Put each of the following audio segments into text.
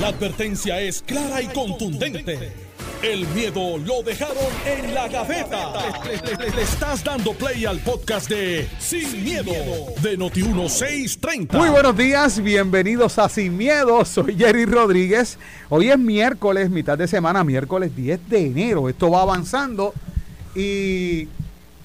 La advertencia es clara y contundente. El miedo lo dejaron en la gaveta. Le, le- le estás dando play al podcast de Sin, miedo, de Noti1630. Muy buenos días, bienvenidos a Sin Miedo, soy Jerry Rodríguez. Hoy es miércoles, mitad de semana, miércoles 10 de enero. Esto va avanzando y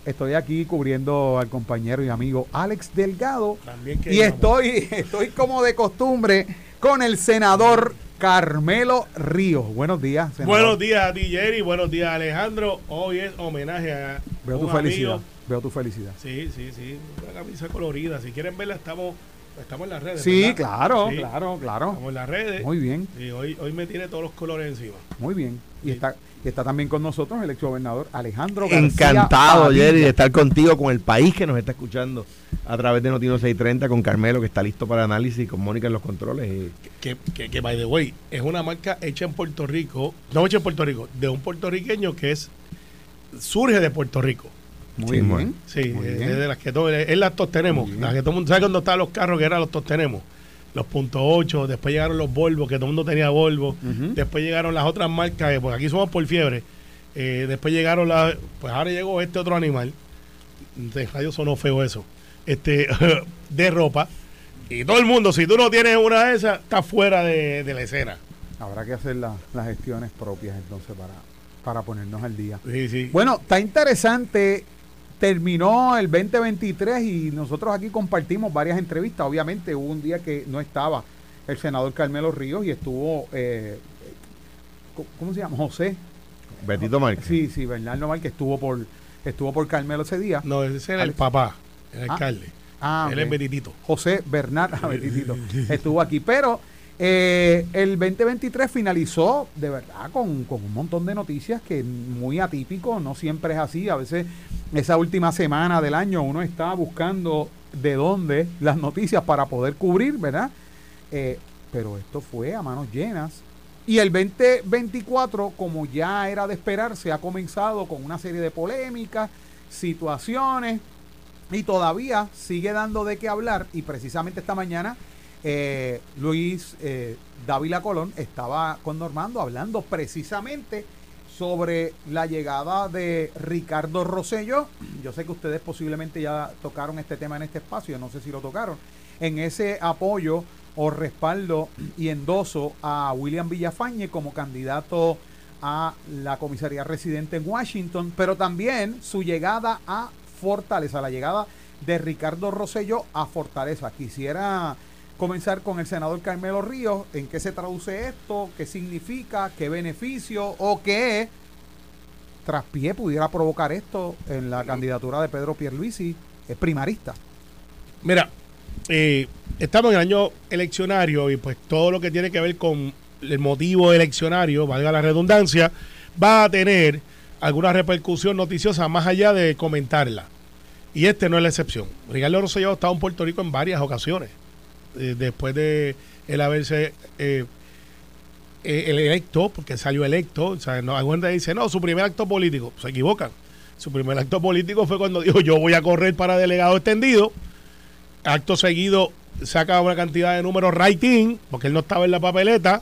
estoy aquí cubriendo al compañero y amigo Alex Delgado. También que y estoy, estoy como de costumbre con el senador Carmelo Ríos. Buenos días, senador. Buenos días a ti, Jerry. Buenos días, Alejandro. Hoy es homenaje a Veo tu felicidad. amigo. Veo tu felicidad. Sí, sí, sí. Una camisa colorida. Si quieren verla, estamos, estamos en las redes. Sí, ¿verdad? claro, Sí, claro, claro. Estamos en las redes. Muy bien. Y hoy, hoy me tiene todos los colores encima. Muy bien. Y Sí. está, y está también con nosotros el exgobernador Alejandro García Encantado, Padilla. Jerry, de estar contigo, con el país que nos está escuchando a través de Notino 630, con Carmelo, que está listo para análisis, con Mónica en los controles. y- Que, que, que, by the way, es una marca hecha en Puerto Rico. No hecha en Puerto Rico, de un puertorriqueño que es surge de Puerto Rico. Muy Sí, bien. Sí, Muy es bien. de las que todos, es las tenemos. Las que todo el mundo sabe cuando estaban los carros que eran los tenemos. Los punto .8, después llegaron los Volvo, que todo el mundo tenía Volvo. Después llegaron las otras marcas, eh, porque aquí somos por fiebre. Eh, después llegaron las. Pues ahora llegó este otro animal. De radio sonó feo eso. Este, de ropa. Y todo el mundo, si tú no tienes una de esas, estás fuera de, de la escena. Habrá que hacer la- las gestiones propias entonces para, para ponernos al día. Sí, sí. Bueno, está interesante. Terminó el 2023 y nosotros aquí compartimos varias entrevistas. Obviamente hubo un día que no estaba el senador Carmelo Ríos y estuvo, eh, ¿cómo- ¿cómo se llama? José. Betito Márquez. Sí, sí, Bernardo Mal, que estuvo por, estuvo por Carmelo ese día. no, ese era el papá, el Ah, alcalde. Ah, Él ok. es Betitito. José Bernard ah, Betitito, estuvo aquí. Pero eh, el 2023 finalizó de verdad con, un montón de noticias que muy atípico, no siempre es así. A veces esa última semana del año uno está buscando de dónde las noticias para poder cubrir, ¿verdad? Eh, pero esto fue a manos llenas. Y el 2024, como ya era de esperarse, ha comenzado con una serie de polémicas, situaciones, y todavía sigue dando de qué hablar. Y precisamente esta mañana, eh, Luis eh, Dávila Colón estaba con Normando hablando precisamente sobre la llegada de Ricardo Rosello. Yo sé que ustedes posiblemente ya tocaron este tema en este espacio, no sé si lo tocaron. En ese apoyo o respaldo y endoso a William Villafañe como candidato a la comisaría residente en Washington, pero también su llegada a Fortaleza, la llegada de Ricardo Rosello a Fortaleza. Quisiera comenzar con el senador Carmelo Ríos. ¿En qué se traduce esto? ¿Qué significa? ¿Qué beneficio? ¿O qué traspié pudiera provocar esto en la candidatura de Pedro Pierluisi? Es primarista. Mira, eh, estamos en el año eleccionario y pues todo lo que tiene que ver con el motivo eleccionario, valga la redundancia, va a tener alguna repercusión noticiosa más allá de comentarla. Y este no es la excepción. Ricardo Rosselló ha estado en Puerto Rico en varias ocasiones, eh, después de él haberse eh, eh, el electo, porque salió electo, o sea, no, alguna gente dice, no, su primer acto político, se equivocan. Su primer acto político fue cuando dijo, yo voy a correr para delegado extendido, acto seguido saca una cantidad de números writing, porque él no estaba en la papeleta,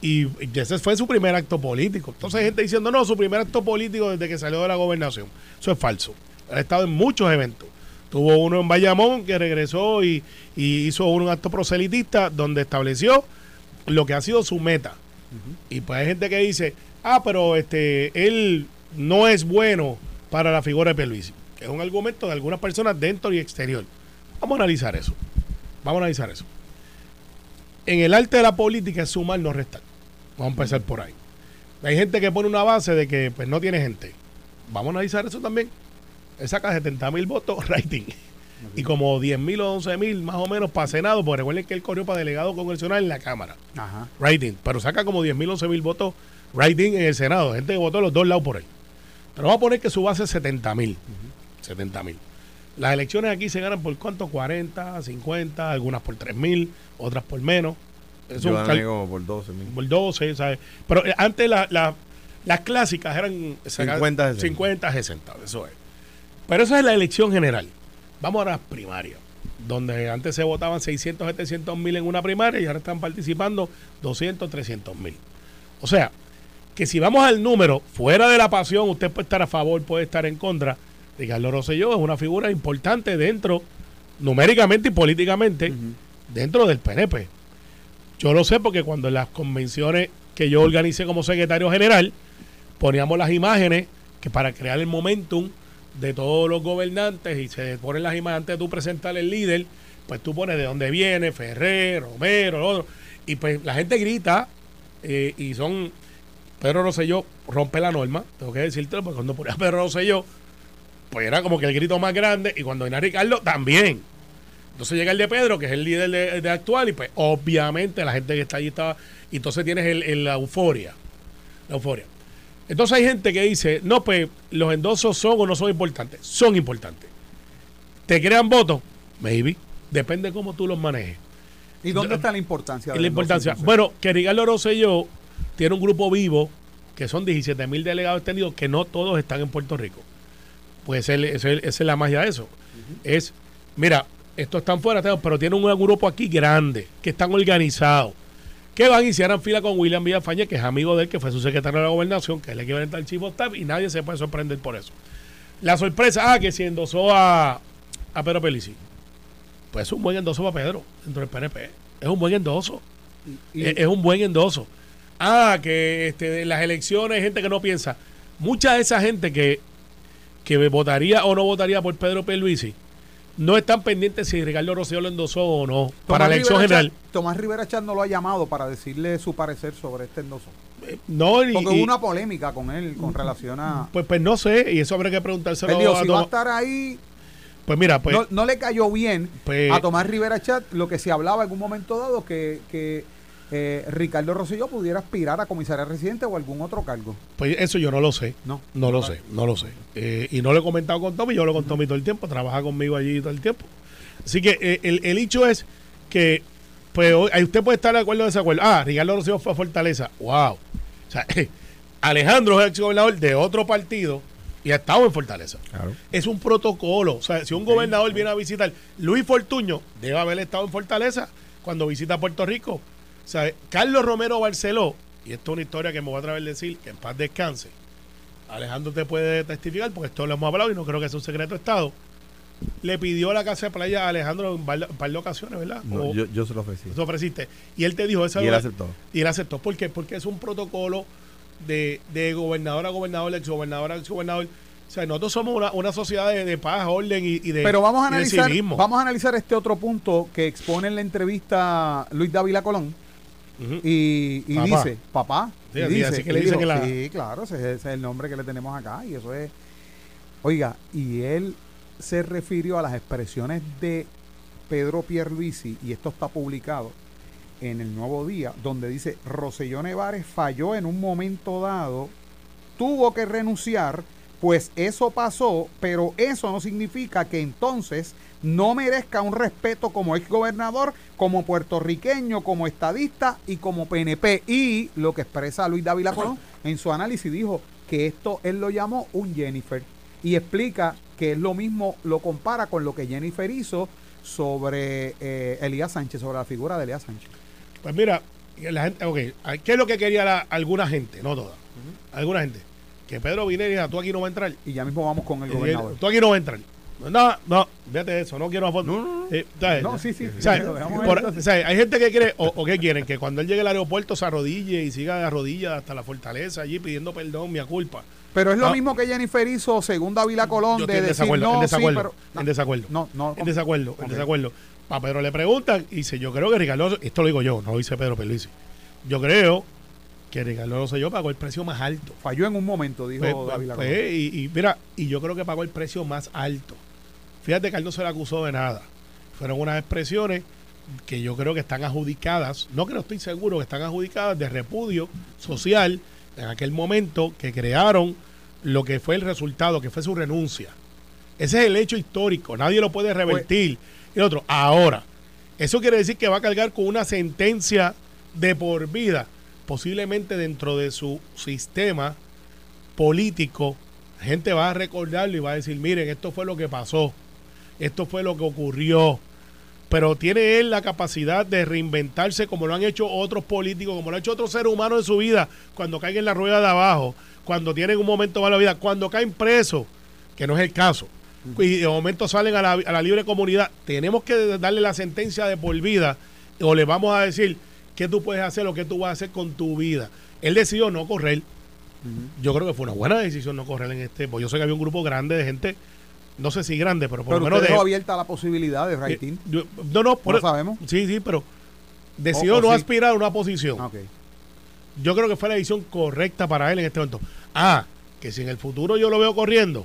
y, ese fue su primer acto político. Entonces hay gente diciendo, no, su primer acto político desde que salió de la gobernación. Eso es falso. Ha estado en muchos eventos. Tuvo uno en Bayamón que regresó y, y hizo un acto proselitista donde estableció lo que ha sido su meta. Y pues hay gente que dice, ah, pero este él no es bueno para la figura de Pierluisi. Es un argumento de algunas personas dentro y exterior. Vamos a analizar eso. Vamos a analizar eso. En el arte de la política es sumar, no restar. Vamos a empezar por ahí. Hay gente que pone una base de que pues, no tiene gente. Vamos a analizar eso también. Él saca 70 mil votos rating. Y como 10 mil o 11 mil más o menos para Senado, porque recuerden que él corrió para delegado congresional en la Cámara. Ajá. Rating. Pero saca como 10 mil, 11 mil votos rating en el Senado. Gente que votó los dos lados por él. Pero vamos a poner que su base es 70 mil. 70 mil. Las elecciones aquí se ganan por cuánto? 40, 50, algunas por 3 mil, otras por menos. Eso es Yo gané como por 12 mil. por 12, ¿sabes? Pero eh, antes la- la- las clásicas eran 50, 60. 50, 60, eso es. Pero esa es la elección general. Vamos a las primarias. donde antes se votaban 600, 700 mil en una primaria y ahora están participando 200, 300 mil. O sea, que si vamos al número, fuera de la pasión, usted puede estar a favor, puede estar en contra. Ricardo Rosselló es una figura importante dentro, numéricamente y políticamente, dentro del PNP. Yo lo sé porque cuando en las convenciones que yo organicé como secretario general, poníamos las imágenes que para crear el momentum de todos los gobernantes y se ponen las imágenes antes de tú presentar el líder, pues tú pones de dónde viene, Ferrer, Romero, lo otro, y pues la gente grita eh, y son Pedro Rosselló rompe la norma, tengo que decirte, porque cuando ponía Pedro Rosselló, pues era como que el grito más grande, y cuando venía Ricardo, también. Entonces llega el de Pedro, que es el líder de, actual, y pues obviamente la gente que está allí estaba. Y entonces tienes el, la euforia. La euforia. Entonces hay gente que dice, no, pues los endosos son o no son importantes. Son importantes. ¿Te crean votos? Maybe. Depende cómo tú los manejes. ¿Y dónde está la importancia? la importancia. Bueno, que Ricardo Rosselló tiene un grupo vivo que son 17 mil delegados extendidos que no todos están en Puerto Rico. Pues esa es la magia de eso. Es, mira, estos están fuera, pero tienen un grupo aquí grande, que están organizados, que van y hicieran fila con William Villafañe, que es amigo de él, que fue su secretario de la gobernación, que es el equivalente al chief of staff, y nadie se puede sorprender por eso. La sorpresa, ah, que si endosó a, a Pedro Pelici. Pues es un buen endoso para Pedro, dentro del PNP. Es un buen endoso. es un buen endoso ah, que este, en las elecciones hay gente que no piensa. Mucha de esa gente que, que votaría o no votaría por Pedro Luisi no están pendientes si Ricardo Rosselló lo endosó o no para la elección general. Tomás Rivera Chat no lo ha llamado para decirle su parecer sobre este endoso. Eh, no, Porque hubo una polémica con él con relación a. Pues, pues no sé, y eso habría que preguntárselo a si va a estar ahí. Pues mira, pues. No, le cayó bien pues a Tomás Rivera Chat lo que se hablaba en un momento dado que, que eh, Ricardo Rosselló pudiera aspirar a comisaría residente o algún otro cargo. Pues eso yo no lo sé. No. No lo sé, no lo sé. Eh, y no lo he comentado con Tommy, yo lo con Tommy todo el tiempo, trabaja conmigo allí todo el tiempo. Así que eh, el, el, hecho es que, pues, usted puede estar de acuerdo o desacuerdo. Ah, Ricardo Rosselló fue a Fortaleza. ¡Wow! O sea, Alejandro es ex gobernador de otro partido y ha estado en Fortaleza. Es un protocolo. O sea, si un gobernador viene a visitar, Luis Fortuño debe haber estado en Fortaleza cuando visita Puerto Rico. Carlos Romero Barceló, y esto es una historia que me voy a atrever a decir, que en paz descanse. Alejandro te puede testificar, porque esto lo hemos hablado y no creo que sea un secreto de Estado. Le pidió la casa de playa a Alejandro en un par de ocasiones, ¿verdad? yo, se lo ofrecí. Se ofreciste. Y él te dijo eso. Y él aceptó. Y él aceptó. ¿Por qué? Porque es un protocolo de, de gobernador a gobernador, ex gobernador a ex gobernador. O sea, nosotros somos una, sociedad de, paz, orden y, de Pero vamos a analizar, vamos a analizar este otro punto que expone en la entrevista Luis Dávila Colón y, dice, papá. Sí, dice, que le dice que la... sí, claro, ese, es el nombre que le tenemos acá. Y eso es. Oiga, y él se refirió a las expresiones de Pedro Pierluisi, y esto está publicado en el Nuevo Día, donde dice: Rosellón Nevares falló en un momento dado, tuvo que renunciar, pues eso pasó, pero eso no significa que entonces no merezca un respeto como ex gobernador, como puertorriqueño, como estadista y como PNP. Y lo que expresa Luis Dávila Colón en su análisis dijo que esto él lo llamó un Jennifer y explica que es lo mismo, lo compara con lo que Jennifer hizo sobre eh, Elías Sánchez, sobre la figura de Elías Sánchez. Pues mira, la gente, okay, ¿qué es lo que quería alguna gente? No toda, alguna gente. Que Pedro Vine tú aquí no vas a entrar. Y ya mismo vamos con el gobernador. Tú aquí no vas a entrar. No, no, fíjate eso, no quiero foto. No, eh, no, sí, sí. hay gente que quiere, o, que quieren, que cuando él llegue al aeropuerto se arrodille y siga de rodillas hasta la fortaleza allí pidiendo perdón, mi culpa. Pero es lo mismo que Jennifer hizo, según David Colón, de decir no, en desacuerdo, en desacuerdo. No, no. En desacuerdo, en desacuerdo. A Pedro le preguntan y dice, yo creo que Ricardo, esto lo digo yo, no lo dice Pedro Peluisi. Yo creo que Ricardo Rosselló pagó el precio más alto. Falló en un momento, dijo pues, David pues, y, y, mira, y yo creo que pagó el precio más alto. Fíjate que él no se le acusó de nada. Fueron unas expresiones que yo creo que están adjudicadas, no que no estoy seguro, que están adjudicadas de repudio social en aquel momento que crearon lo que fue el resultado, que fue su renuncia. Ese es el hecho histórico, nadie lo puede revertir. y otro, ahora, eso quiere decir que va a cargar con una sentencia de por vida, posiblemente dentro de su sistema político. Gente va a recordarlo y va a decir, miren, esto fue lo que pasó esto fue lo que ocurrió. pero tiene él la capacidad de reinventarse como lo han hecho otros políticos, como lo ha hecho otros seres humanos en su vida, cuando caen en la rueda de abajo, cuando tienen un momento malo de vida, cuando caen presos, que no es el caso, y de momento salen a la, a la libre comunidad, tenemos que darle la sentencia de por vida o le vamos a decir qué tú puedes hacer o qué tú vas a hacer con tu vida. Él decidió no correr. Yo creo que fue una buena decisión no correr en este, pues yo sé que había un grupo grande de gente, no sé si grande, pero por Pero lo menos dejó abierta la posibilidad de. Eh, yo- no, no, por, No sabemos. Sí, sí, pero decidió O- o no sí. aspirar a una posición. Ah, ok. Yo creo que fue la decisión correcta para él en este momento. Ah, que si en el futuro yo lo veo corriendo,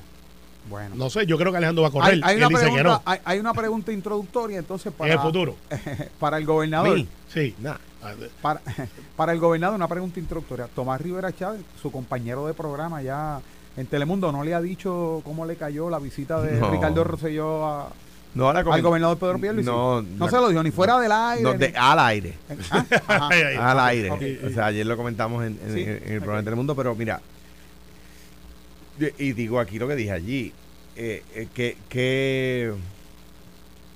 Bueno. no sé, yo creo que Alejandro va a correr. hay, una pregunta, no. hay, hay una pregunta introductoria entonces para, En el futuro. para el gobernador. Sí. Nah. Ah, Para, para el gobernador, una pregunta introductoria. Tomás Rivera Chávez, su compañero de programa ya en Telemundo, ¿no le ha dicho cómo le cayó la visita de No. Ricardo Rosselló a- No, al gobernador Pedro Pierluisi? No, no la- se lo dijo ni fuera del aire. no, ni- de- al aire. Ah. Ay, ay. al aire. O sea, ayer lo comentamos en, en- Sí, en el programa de Telemundo, pero mira, y digo aquí lo que dije allí, eh, eh, que, que-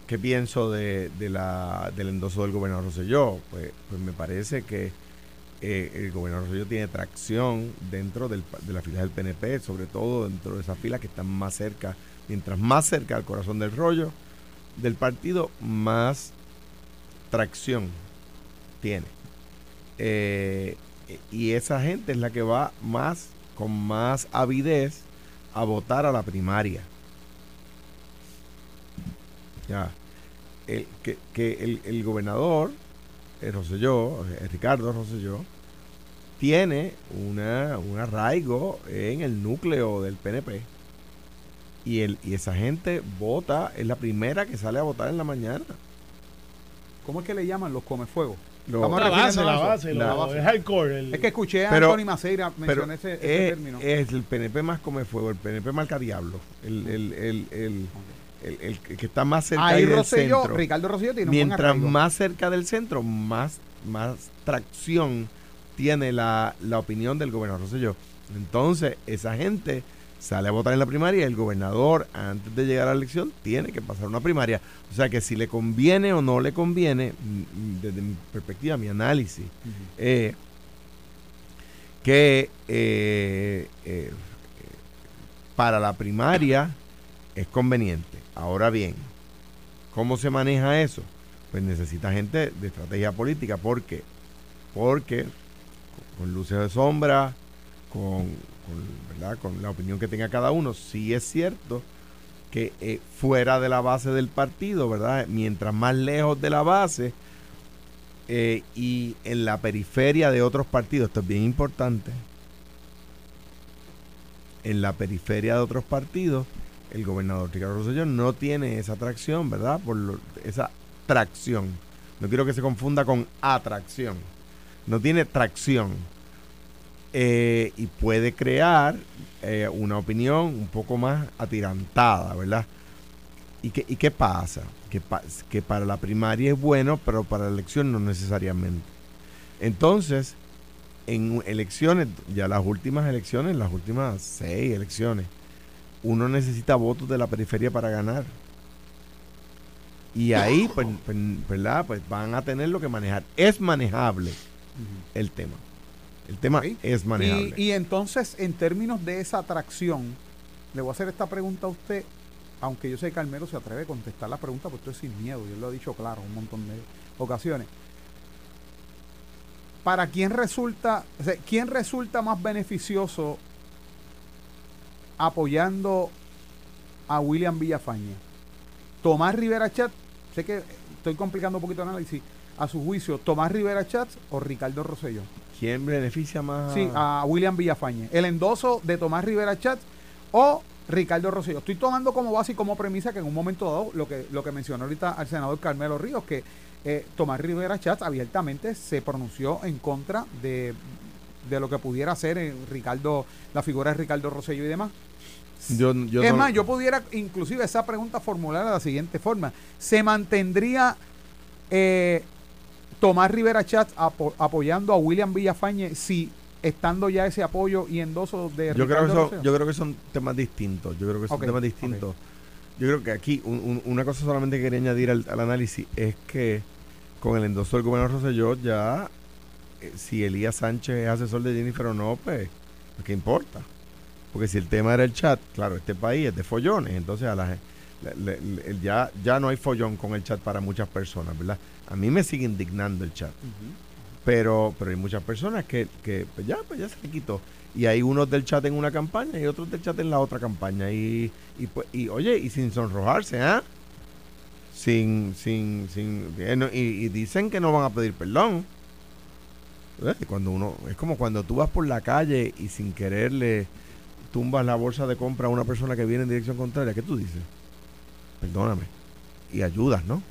¿qué pienso de, de la, del endoso del gobernador Rosselló? Pues, pues me parece que eh, el gobernador Rosselló tiene tracción dentro de la fila del PNP, sobre todo dentro de esas filas que están más cerca, mientras más cerca al corazón del rollo del partido, más tracción tiene. Eh, y esa gente es la que va más, con más avidez a votar a la primaria. Ya. Que, el gobernador, el Rosselló, eh, Ricardo Rosselló, tiene una, un arraigo en el núcleo del PNP. Y, el, y esa gente vota, es la primera que sale a votar en la mañana. ¿Cómo es que le llaman los comefuegos? Lo- Estamos La base, la base, La lo- base. el hardcore. el- Es que escuché a Pero- Anthony Maceira mencionar ese, ese es, término. es el PNP más come fuego, el PNP marca diablo, el, el, el, el, el- el que está más cerca Ahí del Rosselló, centro. Ricardo Rosselló tiene un buen Mientras más cerca del centro, más, más tracción tiene la, la opinión del gobernador Rosselló. Entonces, esa gente sale a votar en la primaria y el gobernador, antes de llegar a la elección, tiene que pasar una primaria. O sea que si le conviene o no le conviene, mm, desde mi perspectiva, mi análisis, eh, que eh, eh, para la primaria es conveniente. Ahora bien, ¿cómo se maneja eso? Pues necesita gente de estrategia política. ¿Por qué? Porque con luces de sombra, con, con, ¿verdad? con la opinión que tenga cada uno, sí es cierto que eh, fuera de la base del partido, ¿verdad? Mientras más lejos de la base eh, y en la periferia de otros partidos, esto es bien importante, en la periferia de otros partidos, el gobernador Ricardo Rosselló no tiene esa atracción, ¿verdad? Por esa tracción. No quiero que se confunda con atracción. No tiene tracción. Eh, y puede crear eh, una opinión un poco más atirantada, ¿verdad? ¿Y qué, y qué pasa? Que, que para la primaria es bueno, pero para la elección no necesariamente. Entonces, en elecciones, ya las últimas elecciones, las últimas seis elecciones, uno necesita votos de la periferia para ganar. Y ahí, pues, pues, ¿verdad? Pues van a tener lo que manejar. Es manejable el tema. El tema es manejable. Y, y entonces, en términos de esa atracción, le voy a hacer esta pregunta a usted, aunque yo sé que Carmelo se atreve a contestar la pregunta, porque esto es sin miedo, yo lo he dicho claro un montón de ocasiones. ¿Para quién resulta, o sea, quién resulta más beneficioso apoyando a William Villafaña? Tomás Rivera Chat, sé que estoy complicando un poquito el análisis, a su juicio, Tomás Rivera Chat o Ricardo Rosselló. ¿Quién beneficia más? Sí, a William Villafañe. El endoso de Tomás Rivera Chat o Ricardo Rosselló. Estoy tomando como base y como premisa que en un momento dado, lo que, lo que mencionó ahorita al senador Carmelo Ríos, que eh, Tomás Rivera Chat abiertamente se pronunció en contra de, de lo que pudiera ser eh, Ricardo, la figura de Ricardo Rosselló y demás. Yo, yo es no- más, yo pudiera inclusive esa pregunta formular de la siguiente forma. ¿Se mantendría eh, Tomás Rivera Chat apo- apoyando a William Villafañe si estando ya ese apoyo y endoso de yo creo, que Ricardo son, Rosselló? yo creo que son temas distintos. Yo creo que son temas distintos. yo creo que aquí un- un- una cosa solamente que quería añadir al, al análisis es que con el endoso del gobernador Rosselló ya, si Elías Sánchez es asesor de Jennifer o no, pues, ¿qué importa? Porque si el tema era el chat, claro, este país es de follones, entonces a la le- le- ya, ya no hay follón con el chat para muchas personas, ¿verdad? A mí me sigue indignando el chat. Pero, pero hay muchas personas que, que pues ya, pues ya se le quitó. Y hay unos del chat en una campaña y otros del chat en la otra campaña. Y, y, pues, y oye, y sin sonrojarse, ¿ah? Sin, sin, sin, eh, no, y, y dicen que no van a pedir perdón. Cuando uno, es como cuando tú vas por la calle y sin querer le tumbas la bolsa de compra a una persona que viene en dirección contraria. ¿Qué tú dices? Perdóname. Y ayudas, ¿no?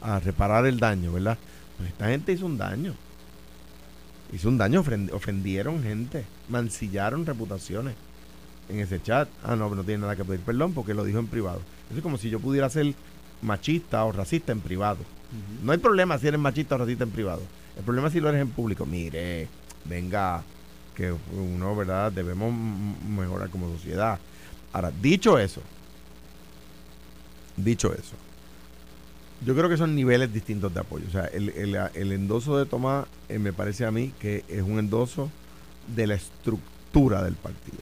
A reparar el daño, ¿verdad? Pues esta gente hizo un daño. Hizo un daño, ofend- ofendieron gente, mancillaron reputaciones en ese chat. Ah, no, no tiene nada que pedir perdón porque lo dijo en privado. Eso es como si yo pudiera ser machista o racista en privado. No hay problema si eres machista o racista en privado. El problema es si lo eres en público. Mire, venga, que uno, ¿verdad? Debemos mejorar como sociedad. Ahora, dicho eso, dicho eso, yo creo que son niveles distintos de apoyo. O sea, el, el- el endoso de Tomás eh, me parece a mí que es un endoso de la estructura del partido.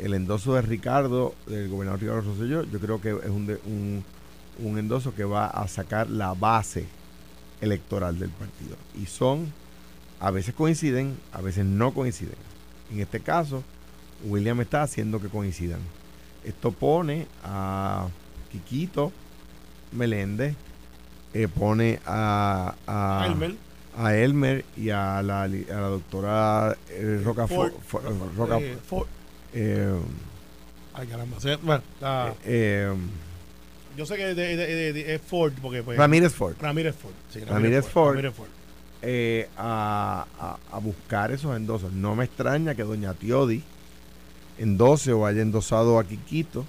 El endoso de Ricardo, del gobernador Ricardo Rosselló, yo creo que es un, un, un endoso que va a sacar la base electoral del partido. Y son, a veces coinciden, a veces no coinciden. En este caso, William está haciendo que coincidan. Esto pone a Quiquito Meléndez, eh, pone a, a, Elmer. a Elmer y a la, li- a la doctora eh, Roca Ford. Fo- Fo- Roca- Ford. Ay, caramba. Sí, bueno, eh, yo sé que de- de- de- de- es Ford, porque pues, Ramírez Ford. Ramírez Ford. sí, Ramírez Ford. Ramírez Ford. eh, a, a- a buscar esos endosos. No me extraña que doña Tiodi endose o haya endosado a Quiquito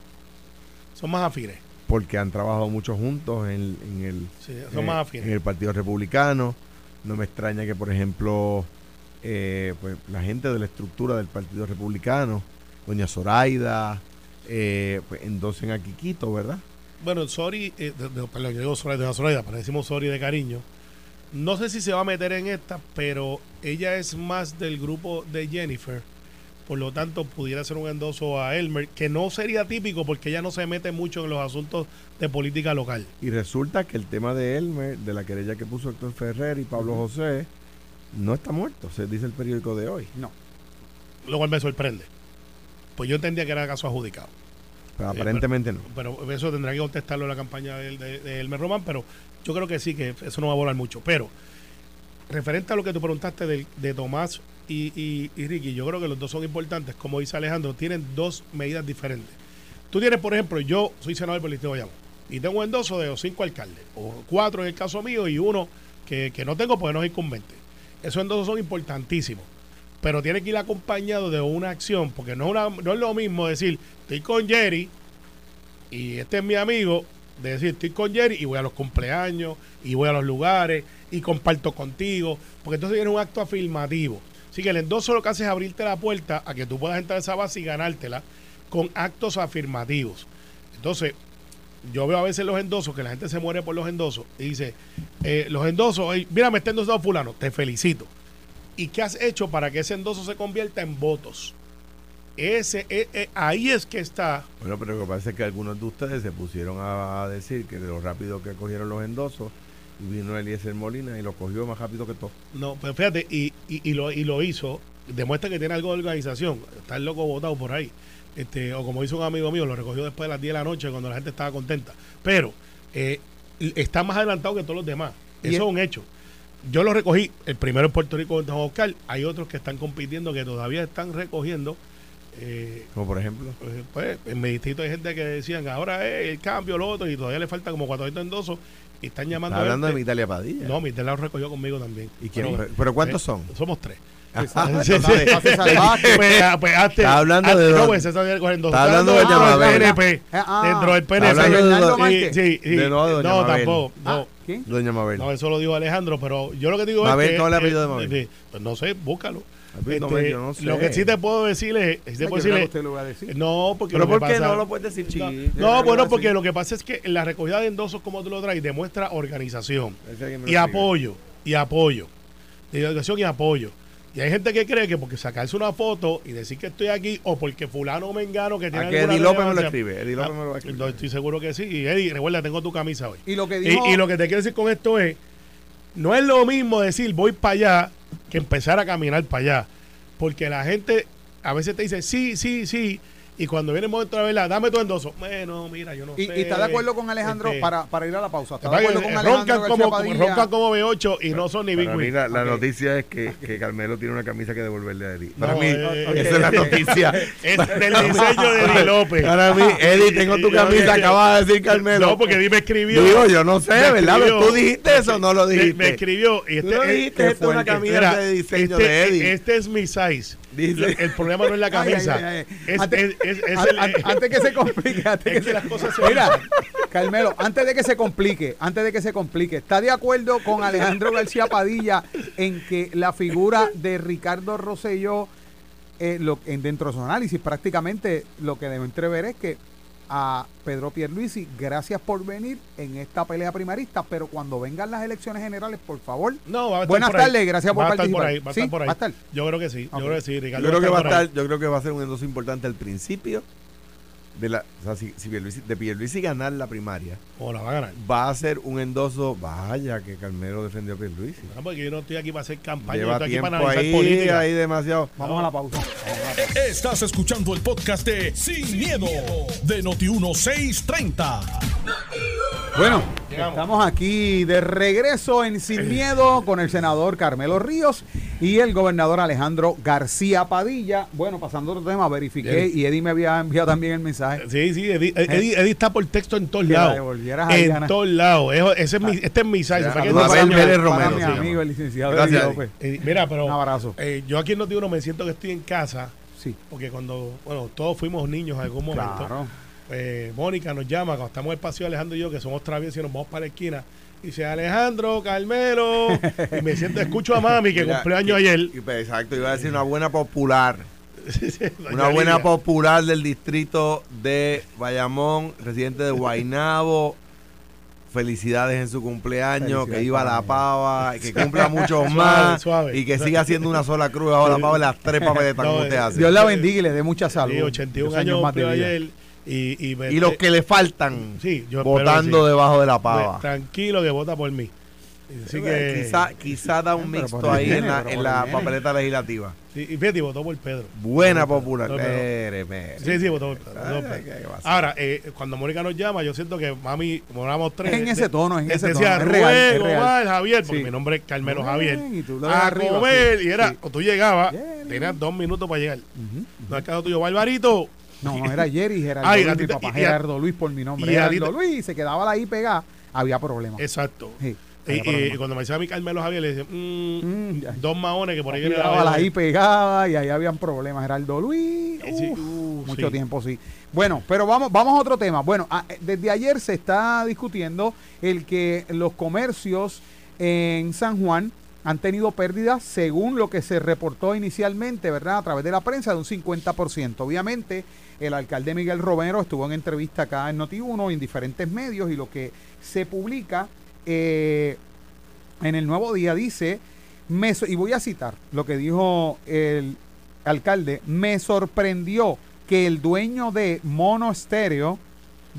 Son más afines. porque han trabajado mucho juntos en, en el, Sí, son eh, más en afines. el Partido Republicano. No me extraña que, por ejemplo, eh, pues, la gente de la estructura del Partido Republicano, doña Zoraida, eh, pues, endosen a Quiquito, ¿verdad? Bueno, sorry, eh, de- de- perdón, yo digo sorry de Zoraida, pero decimos sorry de cariño. No sé si se va a meter en esta, pero ella es más del grupo de Jennifer. Por lo tanto, pudiera ser un endoso a Elmer, que no sería típico porque ella no se mete mucho en los asuntos de política local. Y resulta que el tema de Elmer, de la querella que puso Héctor Ferrer y Pablo José, no está muerto, se dice el periódico de hoy. No. Lo cual me sorprende. Pues yo entendía que era caso adjudicado. Pero Sí, aparentemente no. Pero eso tendrá que contestarlo en la campaña de, de- de Elmer Román, pero yo creo que sí, que eso no va a volar mucho. Pero, referente a lo que tú preguntaste de, de Tomás y, y- y Ricky, yo creo que los dos son importantes. Como dice Alejandro, tienen dos medidas diferentes. Tú tienes, por ejemplo, yo soy senador por el de Bayamón y tengo un endoso de los cinco alcaldes, o cuatro en el caso mío y uno que, que no tengo porque no es incumbente. Esos endosos son importantísimos pero tiene que ir acompañado de una acción, porque no es, lo mismo decir, estoy con Jerry y este es mi amigo, de decir, estoy con Jerry y voy a los cumpleaños y voy a los lugares y comparto contigo, porque entonces viene un acto afirmativo. Así que el endoso lo que hace es abrirte la puerta a que tú puedas entrar a esa base y ganártela con actos afirmativos. Entonces, yo veo a veces los endosos, que la gente se muere por los endosos, y dice, eh, los endosos, "Ey, mira, me está endosado fulano, te felicito. ¿Y qué has hecho para que ese endoso se convierta en votos? Ese, eh, eh, ahí es que está. Bueno, pero lo que pasa es que algunos de ustedes se pusieron a decir que de lo rápido que cogieron los endosos, y vino Eliezer Molina y lo cogió más rápido que todo. No, pero fíjate, y, y, y lo, y lo hizo, demuestra que tiene algo de organización. Está el loco votado por ahí. Este, o como hizo un amigo mío, lo recogió después de las 10 de la noche cuando la gente estaba contenta. Pero eh, está más adelantado que todos los demás. Eso es- es un hecho. Yo lo recogí, el primero en Puerto Rico en Don Oscar. Hay otros que están compitiendo que todavía están recogiendo. Eh, Como por ejemplo. pues, pues, en mi distrito hay gente que decían ahora es el cambio, lo otro, y todavía le falta como 400 endosos. Y están llamando Está hablando de gente- Mitalia Padilla. No, mi lo recogió conmigo también. ¿Y quién? Pero ¿cuántos eh, son? Somos tres. Ah. Pues, ah, pues, Está hablando de No, pues está hablando dentro del. PNP. Ah, Dentro del no, No, tampoco. Ah, No. ¿quién? Doña Mabel. No, eso lo dijo Alejandro, pero yo lo que digo Mabel, es que... ¿cuál es el apellido de Mabel? eh, pues no sé, búscalo. Papi, no Este, me- yo no sé. Lo que sí te puedo decir es. sí te Yo puedo creo que decirle- usted lo va a decir. no, porque Pero lo que ¿por qué pasa- no lo puedes decir, No, no, bueno, que porque lo que pasa es que la recogida de endosos como tú lo traes demuestra organización y apoyo, y apoyo, de educación y apoyo. Y hay gente que cree que porque sacarse una foto y decir que estoy aquí o porque fulano o mengano que tiene A que Eddie López me lo escribe. Eddie López Ah, me lo va a escribir. no, estoy seguro que sí. Y Eddie, recuerda, tengo tu camisa hoy. Y lo que Y, dijo... y lo que te quiero decir con esto es, no es lo mismo decir voy para allá que empezar a caminar para allá. Porque la gente a veces te dice sí, sí, sí. Y cuando viene el momento de verla, dame tu endoso. Bueno, mira, yo no y, sé. y está de acuerdo con Alejandro Este, para, para ir a la pausa. Está de Roncan acuerdo con Alejandro como, García como- Padilla. roncan como B8 y no son ni Big mí la, noticia es que, que Carmelo tiene una camisa que devolverle a Eddie. Para No, mí, eh, esa es la noticia. Es del diseño de Eddie López. Para mí, Eddie, tengo tu camisa, acaba de decir Carmelo. No, porque Eddie me escribió. Digo, yo no sé, Me ¿verdad? escribió. ¿Tú dijiste eso o no lo dijiste? Me, escribió. Y Tú este, lo eh, dijiste, es una camisa de diseño este, de Eddie. Este es mi size. Dice- El problema no es la camisa. ay, ay, ay. Es, Antes- es- es- es An- el- an- antes que se complique, antes es que que se- las cosas se Mira, Carmelo, antes de que se complique, antes de que se complique, ¿está de acuerdo con Alejandro García Padilla en que la figura de Ricardo Rosselló, eh, lo, en, dentro de su análisis, prácticamente lo que debe entrever es que a Pedro Pierluisi, gracias por venir en esta pelea primarista, pero cuando vengan las elecciones generales, por favor, No, va a estar Buenas tardes, gracias por va a estar participar. por ahí, va a ¿Sí? estar por ahí. ¿Va a estar? Yo creo que sí. Yo creo que sí. Yo creo que va a estar, yo creo que va a ser un endoso importante al principio de la, o sea, si, si Pierluisi, de Pierluisi ganar la primaria, O la va a ganar. va a ser un endoso, vaya que Carmelo defendió a Pierluisi. No, porque yo no estoy aquí para hacer campaña, yo Lleva estoy aquí tiempo para analizar ahí, política. ahí demasiado. vamos a la pausa. Estás escuchando el podcast de Sin, miedo, de Noti1630. Bueno, estamos aquí de regreso en Sin Miedo con el senador Carmelo Ríos y el gobernador Alejandro García Padilla. Bueno, pasando a otro tema, verifiqué Eddie. y Eddie me había enviado también el mensaje. Sí, sí, Eddie, Eddie- Eddie está por texto en todos lados. En todos lados. Ese es mi, este es mi size. Romero, mi se llama. amigo, el licenciado Gracias, Eddie Eddie. López. Mira, pero Un abrazo. eh, yo aquí en Noti uno me siento que estoy en casa, Sí, porque cuando, bueno, todos fuimos niños en algún momento. claro. Eh, Mónica nos llama cuando estamos en el paseo Alejandro y yo, que somos traviesos y nos vamos para la esquina. Y dice, Alejandro, Carmelo. y me siento, escucho a mami que Mira, cumplió años y- ayer. y, pues, exacto, iba a decir una buena popular. Doña Una buena Lidia. popular del distrito de Bayamón, residente de Guainabo. Felicidades en su cumpleaños, que iba a la pava, que cumpla muchos más suave. y que siga haciendo una sola cruz bajo la pava en las tres papeletas No, como usted eh, hace. Dios la bendiga y le dé mucha salud. Sí, 81 muchos años más de vida. ayer. Y, y, me- Y los que le faltan Sí, yo espero votando sí. debajo de la Pues, pava. tranquilo que vota por mí. Así Sí, que, quizá, quizá da un mixto ahí en la, en papeleta legislativa. sí, y fíjate, votó por Pedro. Buena popular. por Pedro. Pere, pere. Sí, sí, votó por Pedro. votó por Ay, Pedro. ¿qué va a hacer? Ahora, eh, cuando Mónica nos llama, yo siento que mami, como éramos tres. Es en ese tono, es en ese decía, tono, es es Javier, porque Sí. mi nombre es Carmelo Bien, Javier. y tú A arriba, comer, sí, y era, sí. o tú llegabas, tenías dos minutos para llegar. No el caso tuyo, Barbarito. No, no, era Jerry, Gerardo Ay, a Luis, mi papá y- a- Gerardo Luis por mi nombre. y a Gerardo Luis, se quedaba la I pegada, había problemas. Exacto. Sí, Y, había y- problemas. y cuando me decía mi Carmelo Javier, le decía, mm, Mm, dos maones que por ahí viene quedaba la. I pegada y ahí habían problemas. Gerardo Luis, sí, uh, mucho sí. tiempo, sí. Bueno, pero vamos, vamos a otro tema. Bueno, a- eh, desde ayer se está discutiendo el que los comercios en San Juan han tenido pérdidas según lo que se reportó inicialmente, ¿verdad? A través de la prensa de un 50%. Obviamente, el alcalde Miguel Romero estuvo en entrevista acá en Noti1 en diferentes medios y lo que se publica eh, en el Nuevo Día dice, me y voy a citar lo que dijo el alcalde, me sorprendió que el dueño de Mono Estéreo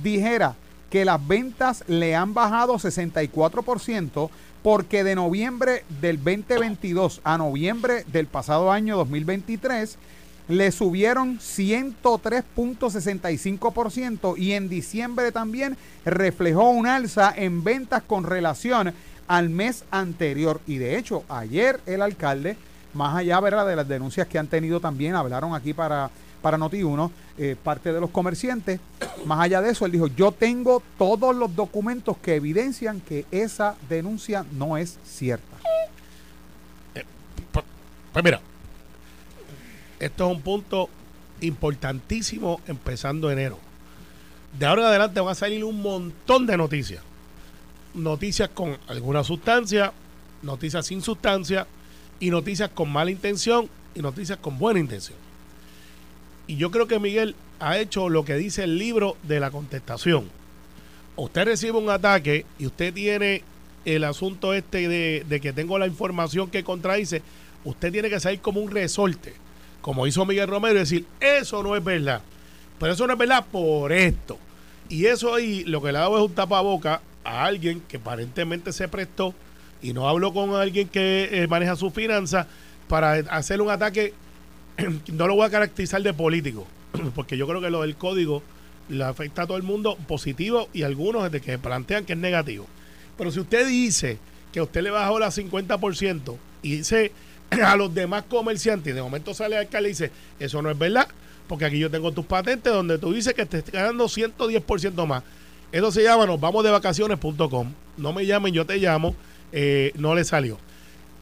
dijera que las ventas le han bajado 64% porque de noviembre del 2022 a noviembre del pasado año 2023 le subieron 103.65% y en diciembre también reflejó un alza en ventas con relación al mes anterior. Y de hecho, ayer el alcalde, más allá de las denuncias que han tenido también, hablaron aquí para, para Noti1, eh, parte de los comerciantes, más allá de eso, él dijo, yo tengo todos los documentos que evidencian que esa denuncia no es cierta. Pues, pues mira, esto es un punto importantísimo empezando enero. De ahora en adelante van a salir un montón de noticias. Noticias con alguna sustancia, noticias sin sustancia y noticias con mala intención y noticias con buena intención. Y yo creo que Miguel ha hecho lo que dice el libro de la contestación. Usted recibe un ataque y usted tiene el asunto este de, que tengo la información que contradice, usted tiene que salir como un resorte, como hizo Miguel Romero, y decir, eso no es verdad. Pero eso no es verdad por esto. Y eso ahí lo que le ha dado es un tapaboca a alguien que aparentemente se prestó y no habló con alguien que eh, maneja sus finanzas para hacer un ataque, no lo voy a caracterizar de político, porque yo creo que lo del código le afecta a todo el mundo positivo y algunos desde que plantean que es negativo. Pero si usted dice que usted le bajó la 50% y dice a los demás comerciantes, y de momento sale el alcalde y dice, eso no es verdad, porque aquí yo tengo tus patentes donde tú dices que te estás ganando 110% más. Eso se llama nos vamos de vacaciones.com. No me llamen, yo te llamo. Eh, no le salió.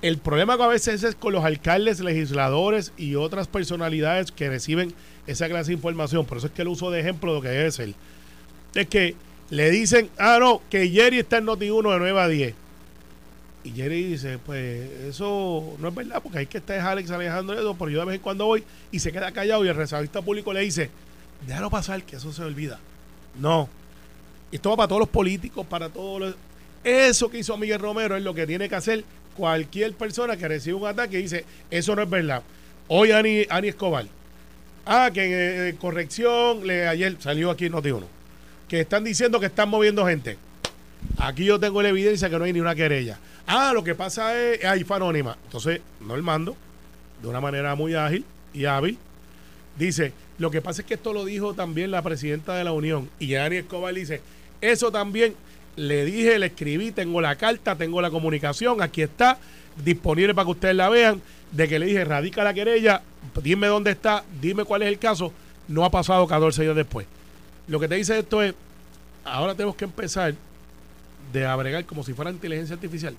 El problema que a veces es con los alcaldes, legisladores y otras personalidades que reciben esa clase de información. Por eso es que el uso de ejemplo lo que debe ser. Es que le dicen, ah, no, que Jerry está en Noti1 de 9 a 10. Y Jerry dice, pues eso no es verdad, porque hay que estar Alex Alejandro eso, pero yo de vez en cuando voy y se queda callado y el reservista público le dice, déjalo pasar, que eso se olvida. No. Esto va para todos los políticos, para todos los... Eso que hizo Miguel Romero es lo que tiene que hacer cualquier persona que reciba un ataque y dice, eso no es verdad. Hoy Ani, Ani Escobar. Ah, que en corrección, le, ayer salió aquí en Noti1, que están diciendo que están moviendo gente. Aquí yo tengo la evidencia que no hay ni una querella. Ah, lo que pasa es, ahí fue anónima. Entonces, Normando, de una manera muy ágil y hábil, dice, lo que pasa es que esto lo dijo también la presidenta de la Unión. Y Dani Escobar dice, eso también le dije, le escribí, tengo la carta, tengo la comunicación, aquí está, disponible para que ustedes la vean, de que le dije, radica la querella, dime dónde está, dime cuál es el caso. No ha pasado 14 días después. Lo que te dice esto es, ahora tenemos que empezar de abregar como si fuera inteligencia artificial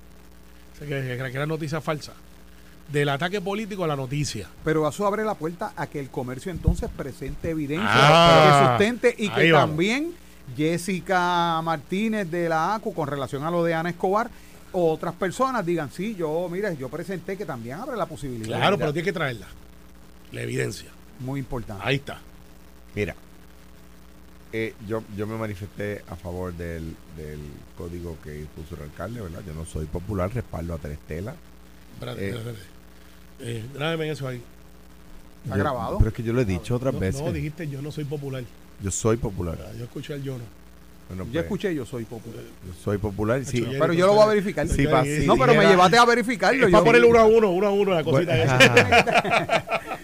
que, que, que era noticia falsa. Del ataque político a la noticia. Pero eso abre la puerta a que el comercio entonces presente evidencia Ah, que sustente y que también Jessica Martínez de la ACU con relación a lo de Ana Escobar o otras personas digan, sí, yo, mire, yo presenté que también abre la posibilidad. Claro, pero tiene que traerla. La evidencia. Muy importante. Ahí está. Mira, eh, yo, yo me manifesté a favor del, del código que puso el alcalde, ¿verdad? Yo no soy popular, respaldo a Terestela. Espérate, Eh. espérate. Eh, grábeme eso ahí. ¿Está Yo- grabado? Pero es que yo lo he dicho otras no, veces. No, dijiste yo no soy popular. Yo soy popular. Ah, Yo escuché al yo no. Bueno, Yo pues, escuché, yo soy popular. yo soy popular, sí. Pero yo lo voy a verificar. Sí, pa- sí, no, pero me llevaste a verificarlo. Es yo- para poner uno a uno, uno a uno la Bueno, cosita esa.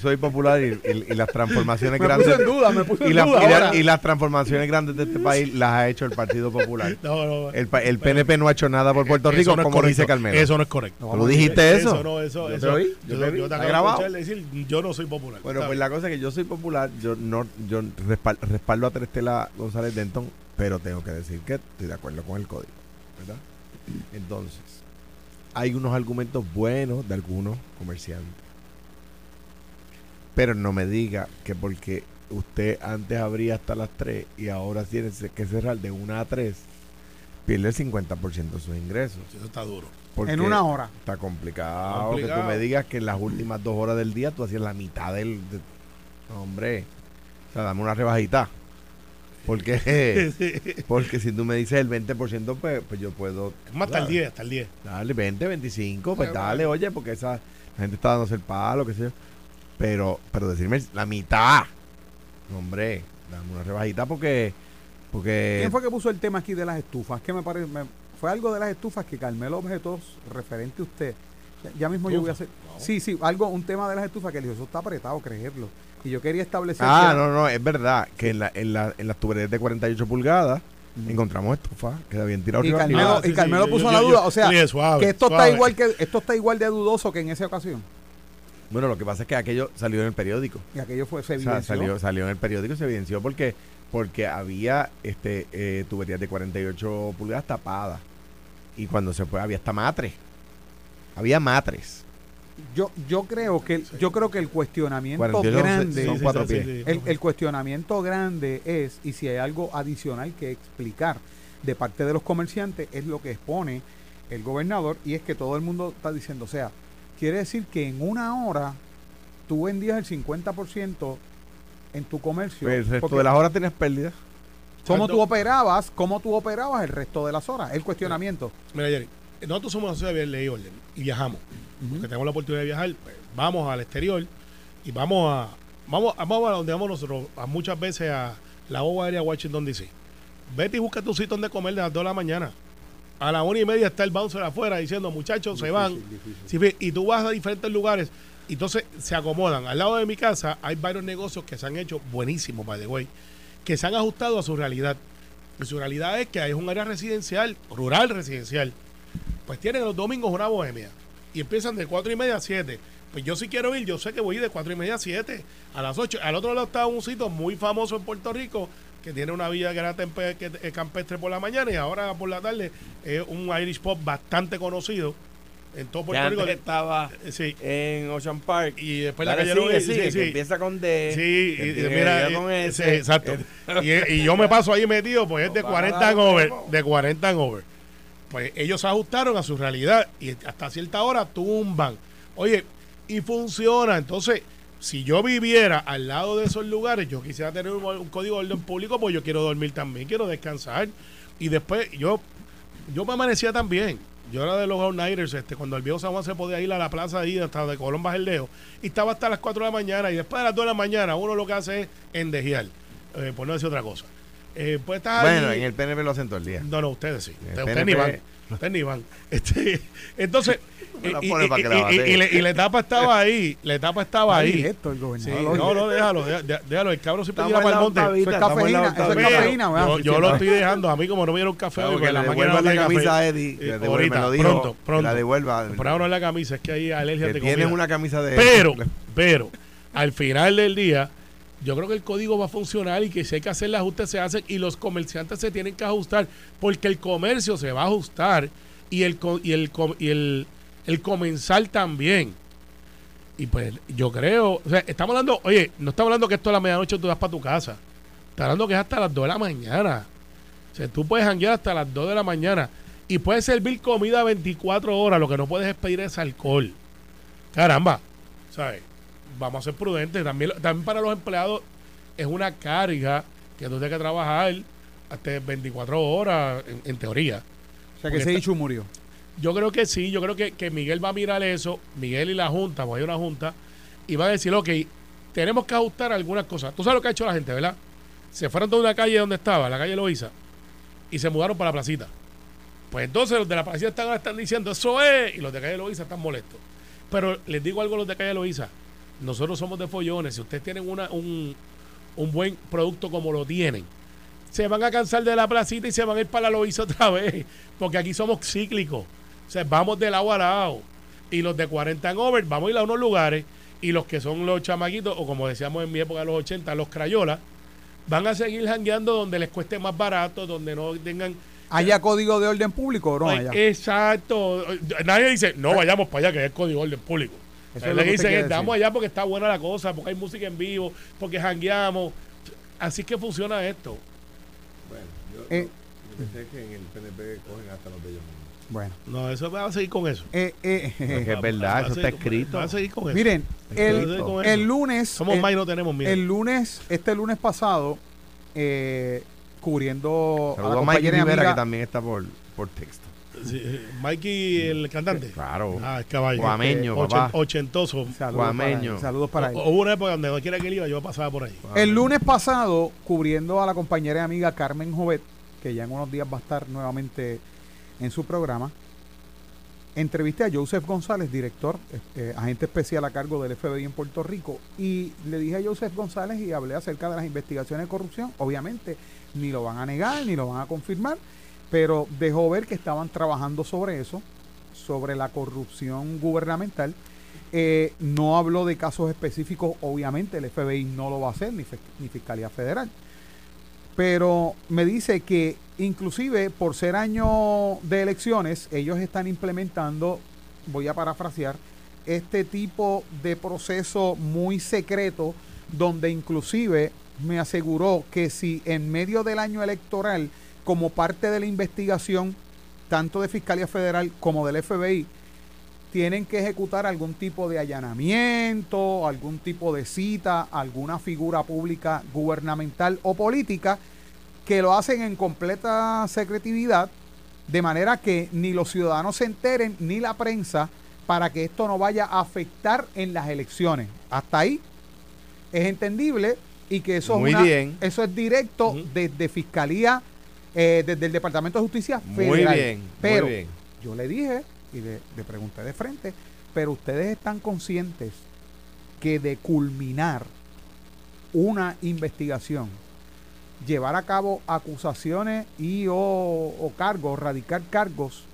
soy popular y, y- y las transformaciones me grandes. puse en duda, me puse en y, la- duda y la- ahora. y las transformaciones grandes de este país las ha hecho el Partido Popular. No, no, El, el PNP no ha hecho nada por Puerto Eso Rico, no como correcto. dice Carmelo. Eso no es correcto. ¿Tú dijiste eso? Eso no, eso, Yo eso. te oí, yo yo, te vi. yo te ¿Está acabo de grabado? decir, yo no soy popular. Bueno, pues la cosa es que yo soy popular, yo no yo respal- respaldo a Terestela González Denton, pero tengo que decir que estoy de acuerdo con el código, ¿verdad? Entonces, hay unos argumentos buenos de algunos comerciantes. Pero no me diga que porque usted antes abría hasta las 3 y ahora tiene que cerrar de 1 a 3, pierde el 50% de sus ingresos. Eso está duro. Porque en una hora. Está complicado, Complicado. que tú me digas que en las últimas dos horas del día tú hacías la mitad del... de- No, hombre, o sea, dame una rebajita. Porque, porque si tú me dices el 20%, pues, pues yo puedo... Es más hasta el ¿sabes? 10, hasta el 10. Dale, 20, 25, pues dale, oye, porque esa la gente está dándose el palo, qué sé yo. Pero, pero decirme la mitad. No, hombre, dame una rebajita porque... porque ¿Quién fue que puso el tema aquí de las estufas? Que me parece, me- fue algo de las estufas que Carmelo objetó referente a usted. Ya, ya mismo yo voy a hacer. Sí, sí, algo, un tema de las estufas que le dijo, eso está apretado, creerlo. Y yo quería establecer. Ah, que- no, no, es verdad que en, la, en, la, en las tuberías de 48 pulgadas Mm. encontramos estufas que habían tirado Y. Carmelo, Ah, sí, y Carmelo puso yo- la yo- duda. O sea, suave, que esto suave. está igual que esto está igual de dudoso que en esa ocasión. Bueno, lo que pasa es que aquello salió en el periódico. Y aquello fue se O sea, evidenció. salió, salió en el periódico y se evidenció porque, porque había este eh, tuberías de 48 pulgadas tapadas. Y cuando se fue, había hasta matres. Había matres. Yo, yo creo que el- yo creo que el cuestionamiento 48 grande son cuatro pies. el, el cuestionamiento grande es, y si hay algo adicional que explicar de parte de los comerciantes, es lo que expone el gobernador, y es que todo el mundo está diciendo, o sea, quiere decir que en una hora tú vendías el 50% en tu comercio. Pues el resto Porque de las horas tenías pérdidas. ¿Cómo tú operabas? ¿Cómo tú operabas el resto de las horas? El cuestionamiento. Mira, Jerry, nosotros somos una sociedad de ley y orden y viajamos. Porque tenemos la oportunidad de viajar, pues, vamos al exterior y vamos a vamos, a- vamos a donde vamos nosotros, a muchas veces a la OVA Aérea Washington DC. Vete y busca tu sitio donde comer de las 2 de la mañana. A la una y media está el bouncer afuera diciendo, muchachos, se van. Y tú vas a diferentes lugares y entonces se acomodan. Al lado de mi casa hay varios negocios que se han hecho buenísimos, by the way, que se han ajustado a su realidad. Y su realidad es que hay un área residencial, rural residencial. Pues tienen los domingos una bohemia. Y empiezan de 4 y media a 7. Pues yo si quiero ir, yo sé que voy de 4 y media a 7. A las 8. Al otro lado está un sitio muy famoso en Puerto Rico que tiene una villa que era tempe- que es campestre por la mañana y ahora por la tarde es un Irish pop bastante conocido en todo Puerto Rico. estaba Eh, Sí. en Ocean Park. Y después la Dale, calle sigue, sigue, sí, sí. empieza con D. Sí, y, y mira, ver con eh, ese. sí, exacto. y, y yo me paso ahí metido, pues es de No, 40 para, and over, de 40 and over. Pues ellos se ajustaron a su realidad y hasta cierta hora tumban. Oye, y funciona. Entonces, si yo viviera al lado de esos lugares, yo quisiera tener un, código de orden público, pues yo quiero dormir también, quiero descansar. Y después yo, yo me amanecía también. Yo era de los all-nighters, este, cuando el viejo San se podía ir a la plaza ahí hasta de Colón Bajerdeo, y estaba hasta las 4 de la mañana, y después de las 2 de la mañana uno lo que hace es endejear, eh, por no decir otra cosa. Eh, pues estás Bueno, allí- en el PNP lo hacen todo el día. no, no, ustedes sí. Ustedes, ustedes ni PNP. van. Ustedes ni van. Este, entonces, y, le- y la etapa estaba ahí. La etapa estaba ahí. esto, el Sí, gobernador. no, no, déjalo, deja- déjalo. El cabrón siempre tira para el monte. Eso es cafeína, eso es. Pero cafeína, yo, Sí, yo sí, lo sí. estoy dejando. A mí, como no me dieron café, Claro, porque que la devuelva la camisa a Eddie. Eh, ahorita, me lo dijo. pronto, pronto. la devuelva. Por ahora no es la camisa, es que hay alergia de tienes comida. una camisa de. Pero, pero, al final del día, yo creo que el código va a funcionar y que si hay que hacer el ajuste se hacen y los comerciantes se tienen que ajustar porque el comercio se va a ajustar y el y el y el, el comensal también. Y pues yo creo, o sea, estamos hablando, oye, no estamos hablando que esto a la medianoche tú vas para tu casa. Estamos hablando que es hasta las 2 de la mañana. O sea, tú puedes janguear hasta las 2 de la mañana y puedes servir comida 24 horas, lo que no puedes es pedir es alcohol. Caramba, ¿sabes? Vamos a ser prudentes. También, también para los empleados es una carga que tú tienes que trabajar hasta 24 horas, en, en teoría. O sea que ese dicho murió. Yo creo que sí, yo creo que, que Miguel va a mirar eso, Miguel y la Junta, porque hay una Junta, y va a decir, ok, tenemos que ajustar algunas cosas. Tú sabes lo que ha hecho la gente, ¿verdad? Se fueron de una calle donde estaba, la calle Loíza, y se mudaron para la placita. Pues entonces los de la placita están, están diciendo, eso es, y los de calle Loíza están molestos. Pero les digo algo a los de calle Loíza, nosotros somos de follones, si ustedes tienen una, un, un buen producto como lo tienen, se van a cansar de la placita y se van a ir para la Loíza otra vez, porque aquí somos cíclicos. O sea, vamos de lado a lado. Y los de 40 en over, vamos a ir a unos lugares. Y los que son los chamaquitos, o como decíamos en mi época de los 80, los crayolas, van a seguir jangueando donde les cueste más barato, donde no tengan. ¿Haya código de orden público o no haya? exacto. Nadie dice, no vayamos para allá, que es código de orden público. Eso es le lo que dicen, quiere es, decir. vamos allá porque está buena la cosa, porque hay música en vivo, porque jangueamos. Así que funciona esto. Bueno, yo, Eh. yo pensé que en el PNP cogen hasta los de ellos mismos. Bueno. No, eso va a seguir con eso. Eh, eh, es verdad, va eso está escrito. Va a seguir con eso. miren, el, el lunes... Somos el- más y no tenemos miedo. El lunes, este lunes pasado, eh, cubriendo a la Saludos a Mike Rivera, amiga- que también está por, por texto. Sí, Mikey, el cantante. Claro. Ah, el caballo. Guameño, Ochen- papá. ochentoso. Saludos Guameño. para él, saludos para él. O- Hubo una época donde no quiera que él iba, yo pasaba por ahí. El lunes pasado, cubriendo a la compañera y amiga Carmen Jovet, que ya en unos días va a estar nuevamente en su programa, entrevisté a Joseph González, director, este, agente especial a cargo del FBI en Puerto Rico, y le dije a Joseph González y hablé acerca de las investigaciones de corrupción. Obviamente, ni lo van a negar, ni lo van a confirmar, pero dejó ver que estaban trabajando sobre eso, sobre la corrupción gubernamental. Eh, no habló de casos específicos, obviamente el FBI no lo va a hacer, ni, ni Fiscalía Federal. Pero me dice que inclusive por ser año de elecciones, ellos están implementando, voy a parafrasear, este tipo de proceso muy secreto, donde inclusive me aseguró que si en medio del año electoral, como parte de la investigación, tanto de Fiscalía Federal como del FBI, tienen que ejecutar algún tipo de allanamiento, algún tipo de cita, alguna figura pública gubernamental o política, que lo hacen en completa secretividad, de manera que ni los ciudadanos se enteren, ni la prensa, para que esto no vaya a afectar en las elecciones. Hasta ahí es entendible y que eso, Muy es, una- bien. eso es directo desde Fiscalía, eh, desde el Departamento de Justicia Muy Federal. bien, Pero muy bien. yo le dije y le, le pregunté de frente, pero ustedes están conscientes que de culminar una investigación, llevar a cabo acusaciones y o, o cargos, radicar cargos,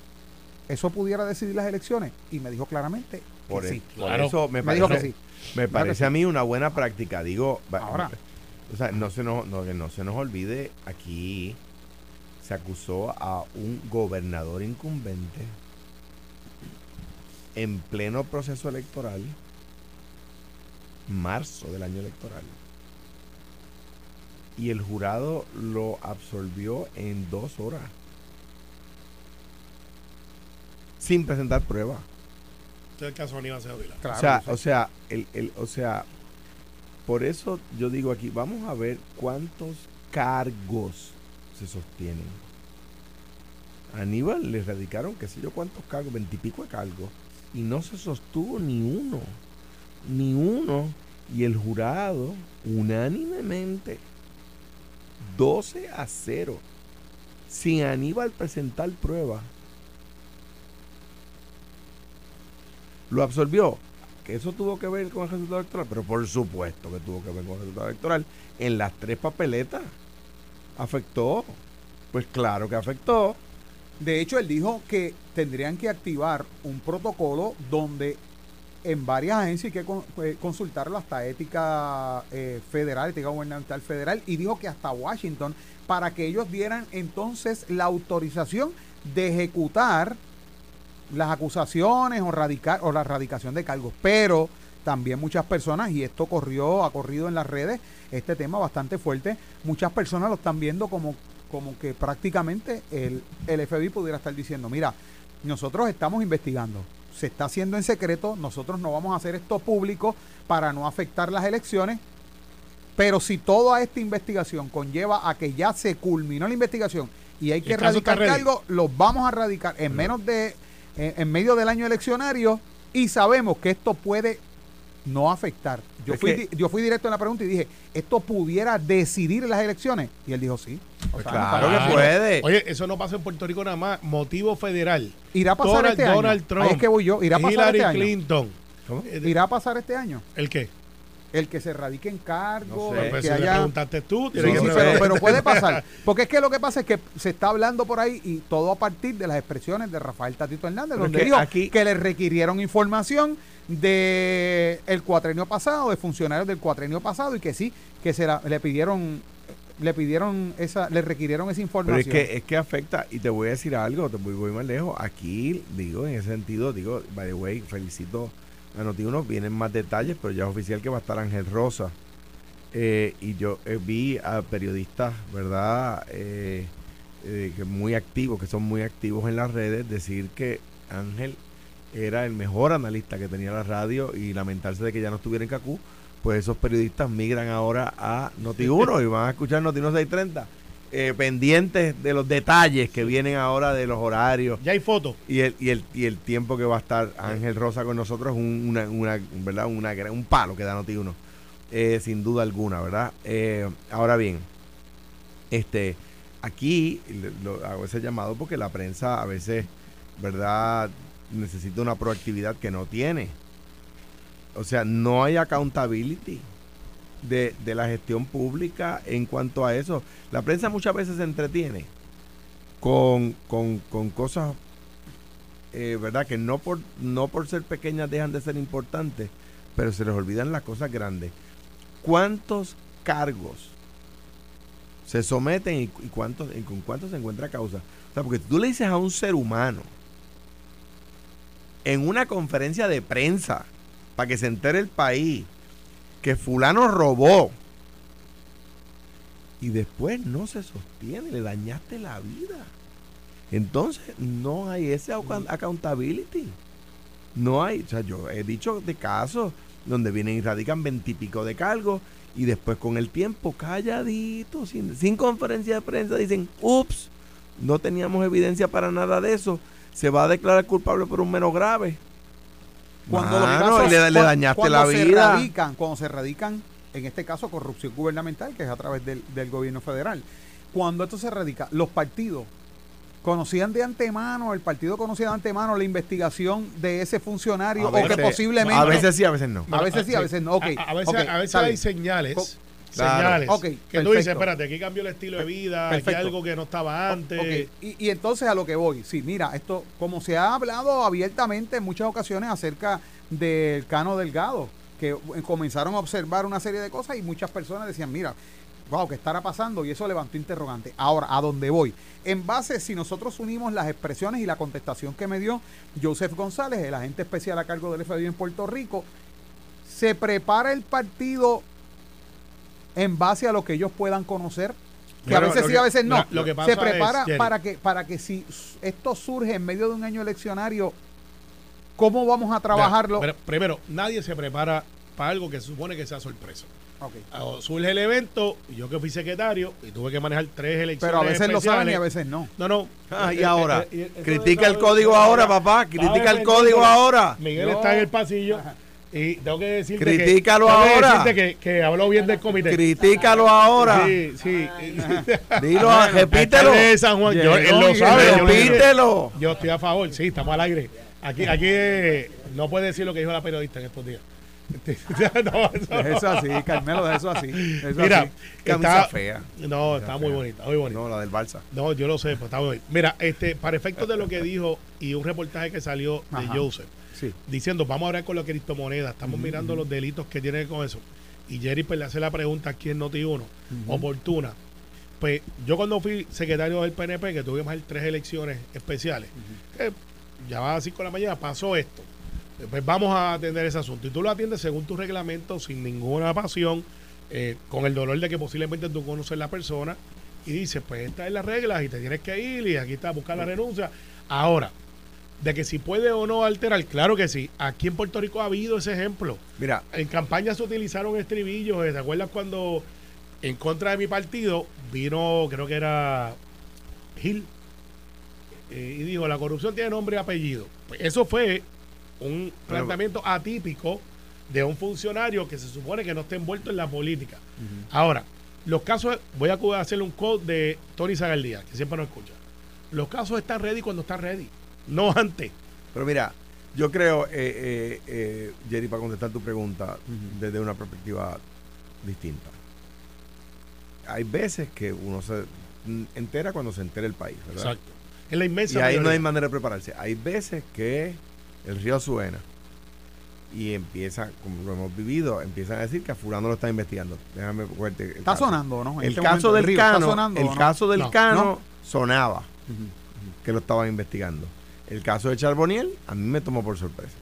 eso pudiera decidir las elecciones. Y me dijo claramente que Por, sí. e- por Claro. eso me Me dijo parece, que sí. me parece que a mí una buena práctica. Digo, Ahora. o sea, no se nos, no, que no se nos olvide, aquí se acusó a un gobernador incumbente en pleno proceso electoral, marzo del año electoral. Y el jurado lo absolvió en dos horas. Sin presentar pruebas. Este es el caso de Aníbal Acevedo Vilá. Claro, o sea, o sea, el, el- o sea, por eso yo digo aquí, vamos a ver cuántos cargos se sostienen. Aníbal le radicaron, qué sé yo, cuántos cargos, veintipico de cargos, y no se sostuvo ni uno, ni uno, y el jurado, unánimemente, 12 a 0, sin Aníbal presentar pruebas, lo absolvió. Que eso tuvo que ver con el resultado electoral, pero por supuesto que tuvo que ver con el resultado electoral. En las tres papeletas afectó. Pues claro que afectó. De hecho, él dijo que tendrían que activar un protocolo donde en varias agencias hay que eh, consultarlo hasta ética eh, federal, ética gubernamental federal, y dijo que hasta Washington, para que ellos dieran entonces la autorización de ejecutar las acusaciones o radicar o la radicación de cargos. Pero también muchas personas, y esto corrió, ha corrido en las redes, este tema bastante fuerte, muchas personas lo están viendo como, como que prácticamente el, el FBI pudiera estar diciendo, mira, nosotros estamos investigando, se está haciendo en secreto, nosotros no vamos a hacer esto público para no afectar las elecciones, pero si toda esta investigación conlleva a que ya se culminó la investigación y hay que El caso está radicar ready. cargos, los vamos a radicar en menos de, en, en medio del año eleccionario y sabemos que esto puede no afectar. Yo fui, que- di- yo fui directo en la pregunta y dije, ¿esto pudiera decidir las elecciones? Y él dijo, sí. O Pues sea, claro no, que puede. Oye, eso no pasa en Puerto Rico nada más. Motivo federal. ¿Irá a pasar Donald, este año? Donald Trump. Ahí es que voy yo. ¿Irá a pasar Hillary este año? Clinton. ¿Cómo? ¿Irá a pasar este año? ¿El qué? El que se radique en cargo, No sé. el que si haya... preguntaste tú, Sí, sí, pero, pero puede pasar. Porque es que lo que pasa es que se está hablando por ahí y todo a partir de las expresiones de Rafael Tatito Hernández, Pero donde dijo aquí- que le requirieron información de el cuatrenio pasado, de funcionarios del cuatrenio pasado y que sí, que se la- le pidieron le pidieron esa, le requirieron esa Pero información. es que, es que afecta, y te voy a decir algo, te voy, voy más lejos. Aquí, digo, en ese sentido, digo, by the way, felicito a Noti1, vienen más detalles, pero ya es oficial que va a estar Ángel Rosa. Eh, y yo eh, vi a periodistas, ¿verdad? Eh, que muy activos, que son muy activos en las redes, decir que Ángel era el mejor analista que tenía la radio y lamentarse de que ya no estuviera en Cacú, pues esos periodistas migran ahora a Noti1 y van a escuchar Noti1 630 eh, pendientes de los detalles que vienen ahora de los horarios Ya hay fotos. y el, y el, y el tiempo que va a estar Ángel Rosa con nosotros es un, una, una, ¿verdad? Una, un palo que da Noti1, eh, sin duda alguna, ¿verdad? Eh, ahora bien, este aquí lo, hago ese llamado porque la prensa a veces, ¿verdad? Necesita una proactividad que no tiene. O sea, no hay accountability de, de la gestión pública en cuanto a eso. La prensa muchas veces se entretiene con, con, con cosas, eh, ¿verdad? Que no por, no por ser pequeñas dejan de ser importantes, pero se les olvidan las cosas grandes. ¿Cuántos cargos se someten y, cuántos, y con cuántos se encuentra causa? O sea, porque tú le dices a un ser humano en una conferencia de prensa para que se entere el país que fulano robó y después no se sostiene, le dañaste la vida. Entonces no hay ese account- accountability. No hay, o sea, yo he dicho de casos donde vienen y radican veintipico de cargos y después con el tiempo, calladito, sin, sin conferencia de prensa, dicen, ups, no teníamos evidencia para nada de eso, se va a declarar culpable por un menos grave. Cuando los Mano, casos- y le, dañaste cuando la se vida. radican, cuando se radican, en este caso, corrupción gubernamental, que es a través del, del gobierno federal. Cuando esto se radica, los partidos conocían de antemano, el partido conocía de antemano la investigación de ese funcionario A o que veces- posiblemente... A veces sí, a veces no. A veces sí, a veces no. Ok, A, a veces, a hay señales. Claro. Señales. Ok, que tú perfecto. dices, espérate, aquí cambió el estilo de vida, aquí Perfecto. hay algo que no estaba antes. Y entonces a lo que voy, sí, mira, esto, como se ha hablado abiertamente en muchas ocasiones acerca del Cano Delgado, que eh, comenzaron a observar una serie de cosas y muchas personas decían, mira, wow, ¿qué estará pasando? Y eso levantó interrogante. Ahora, ¿a dónde voy? En base, si nosotros unimos las expresiones y la contestación que me dio Joseph González, el agente especial a cargo del FBI en Puerto Rico, se prepara el partido en base a lo que ellos puedan conocer. Que a veces sí, que- a veces no. lo- lo que pasa se prepara es, para que para que si esto surge en medio de un año eleccionario, ¿cómo vamos a trabajarlo? Pero primero, nadie se prepara para algo que se supone que sea sorpresa. Ah, Surge el evento, y yo que fui secretario, y tuve que manejar tres elecciones. Pero a veces lo saben y a veces no. No, no. Ah, y ahora, eh, eh, critica el código ahora, papá, critica el código ahora. Miguel está en el pasillo. Y tengo que decirte Critícalo que, ahora. decirte que, que habló bien del comité. Critícalo ahora. Sí, sí. Dilo, repítelo. De San Juan, yo- él lo sabe. Repítelo. Yo estoy a favor, sí, estamos al aire. Aquí, aquí eh, no puede decir lo que dijo la periodista en estos días. no, eso no. Es eso así, Carmelo, es eso así. eso Mira, así. Camisa está, fea. No, está muy bonita, muy bonita. No, la del Barça. No, yo lo sé, pues está muy bonita. Mira, este, para efectos de lo que dijo y un reportaje que salió de Ajá. Joseph, Sí. diciendo, vamos a hablar con la criptomoneda, estamos mirando los delitos que tiene con eso. Y Jerry pues, le hace la pregunta aquí en Noti1, oportuna. Pues yo cuando fui secretario del PNP, que tuvimos tres elecciones especiales, que ya va a las 5 de la mañana, pasó esto. Pues vamos a atender ese asunto. Y tú lo atiendes según tu reglamento, sin ninguna pasión, eh, con el dolor de que posiblemente tú conoces la persona, y dices, pues estas es las reglas y te tienes que ir y aquí está, buscar la renuncia. Ahora, de que si puede o no alterar, claro que sí. Aquí en Puerto Rico ha habido ese ejemplo. Mira, En campaña se utilizaron estribillos. eh, ¿Te acuerdas cuando en contra de mi partido vino, creo que era Gil, eh, y dijo, la corrupción tiene nombre y apellido? Pues eso fue un planteamiento atípico de un funcionario que se supone que no está envuelto en la política. Ahora, los casos, voy a hacerle un code de Tony Zagaldía, que siempre nos escucha. Los casos están ready cuando están ready, no antes. pero mira, yo creo, eh, eh, eh, Jerry, para contestar tu pregunta desde una perspectiva distinta. Hay veces que uno se entera cuando se entera el país, ¿verdad? Exacto. En la inmensa Y ahí no hay manera de prepararse. Hay veces que el río suena y empieza, como lo hemos vivido, empiezan a decir que a fulano lo está investigando. Déjame fuerte. Está caso. sonando, ¿no? El este caso momento, del Río, ¿está Cano, sonando el no? caso del No. Cano No. sonaba que lo estaban investigando. El caso de Charboniel a mí me tomó por sorpresa.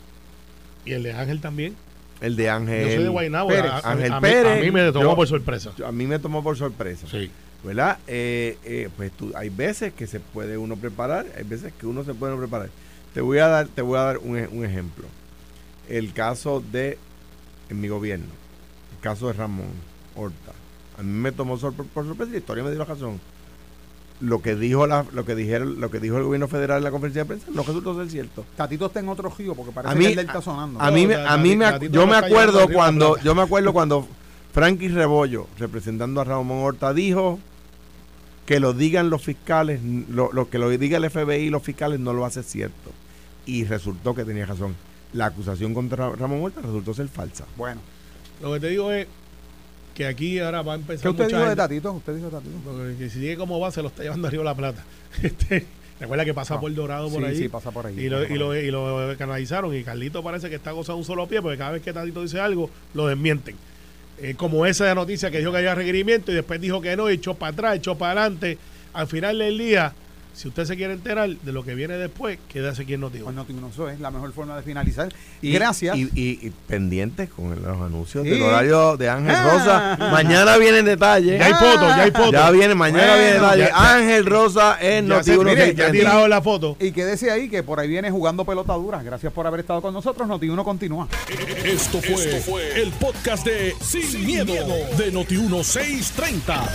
Y el de Ángel también. El de Ángel. Yo soy de Guaynabo. Pérez. a, a- Ángel a Pérez, a mí me tomó yo- por sorpresa. A mí me tomó por sorpresa. Sí. ¿Verdad? Eh, eh, pues tú, hay veces que se puede uno preparar, hay veces que uno se puede no preparar. Te voy a dar, te voy a dar un, e- un ejemplo. El caso de en mi gobierno, el caso de Ramón Horta. A mí me tomó sor- por sorpresa y la historia me dio la razón. Lo que dijo la, lo que dijeron, lo que dijo el gobierno federal en la conferencia de prensa no resultó ser cierto. Tatito está en otro río porque parece A mí- que el del está sonando. A mí, me, No, a mí me, yo me acuerdo cuando, yo me acuerdo cuando Frankie Rebollo, representando a Ramón Horta, dijo que lo digan los fiscales, lo, lo que lo diga el FBI y los fiscales no lo hace cierto. Y resultó que tenía razón. La acusación contra Ramón Horta resultó ser falsa. Bueno, Lo que te digo es que aquí ahora va a empezar. ¿qué usted dijo de Tatito? ¿Usted dijo de Tatito? porque que si sigue como va, se lo está llevando arriba la plata. Este, Recuerda que pasa Ah. por Dorado por Sí, ahí. sí, pasa por ahí. Y lo, y, lo, y lo canalizaron. Y Carlito parece que está gozando un solo pie, porque cada vez que Tatito dice algo, lo desmienten. Eh, como esa noticia que dijo que había requerimiento y después dijo que no, y echó para atrás, echó para adelante. Al final del día, Si usted se quiere enterar de lo que viene después, quédese aquí en Noti Pues Noti1 eso es la mejor forma de finalizar. Y- Gracias. Y, y- y pendientes con los anuncios Sí. del horario de Ángel Ah. Rosa. Mañana vienen detalles. Ya hay fotos, ya hay fotos. Ya viene, mañana Bueno, viene detalles. ya- ya- Ángel Rosa en Ya, Noti se- 1 mire, ya ha tirado la foto. Y quédese ahí que por ahí viene jugando pelota dura. Gracias por haber estado con nosotros. Noti1 continúa. Esto fue, el podcast de Sin, miedo, de Noti1630.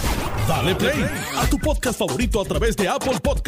Dale play a tu podcast favorito a través de Apple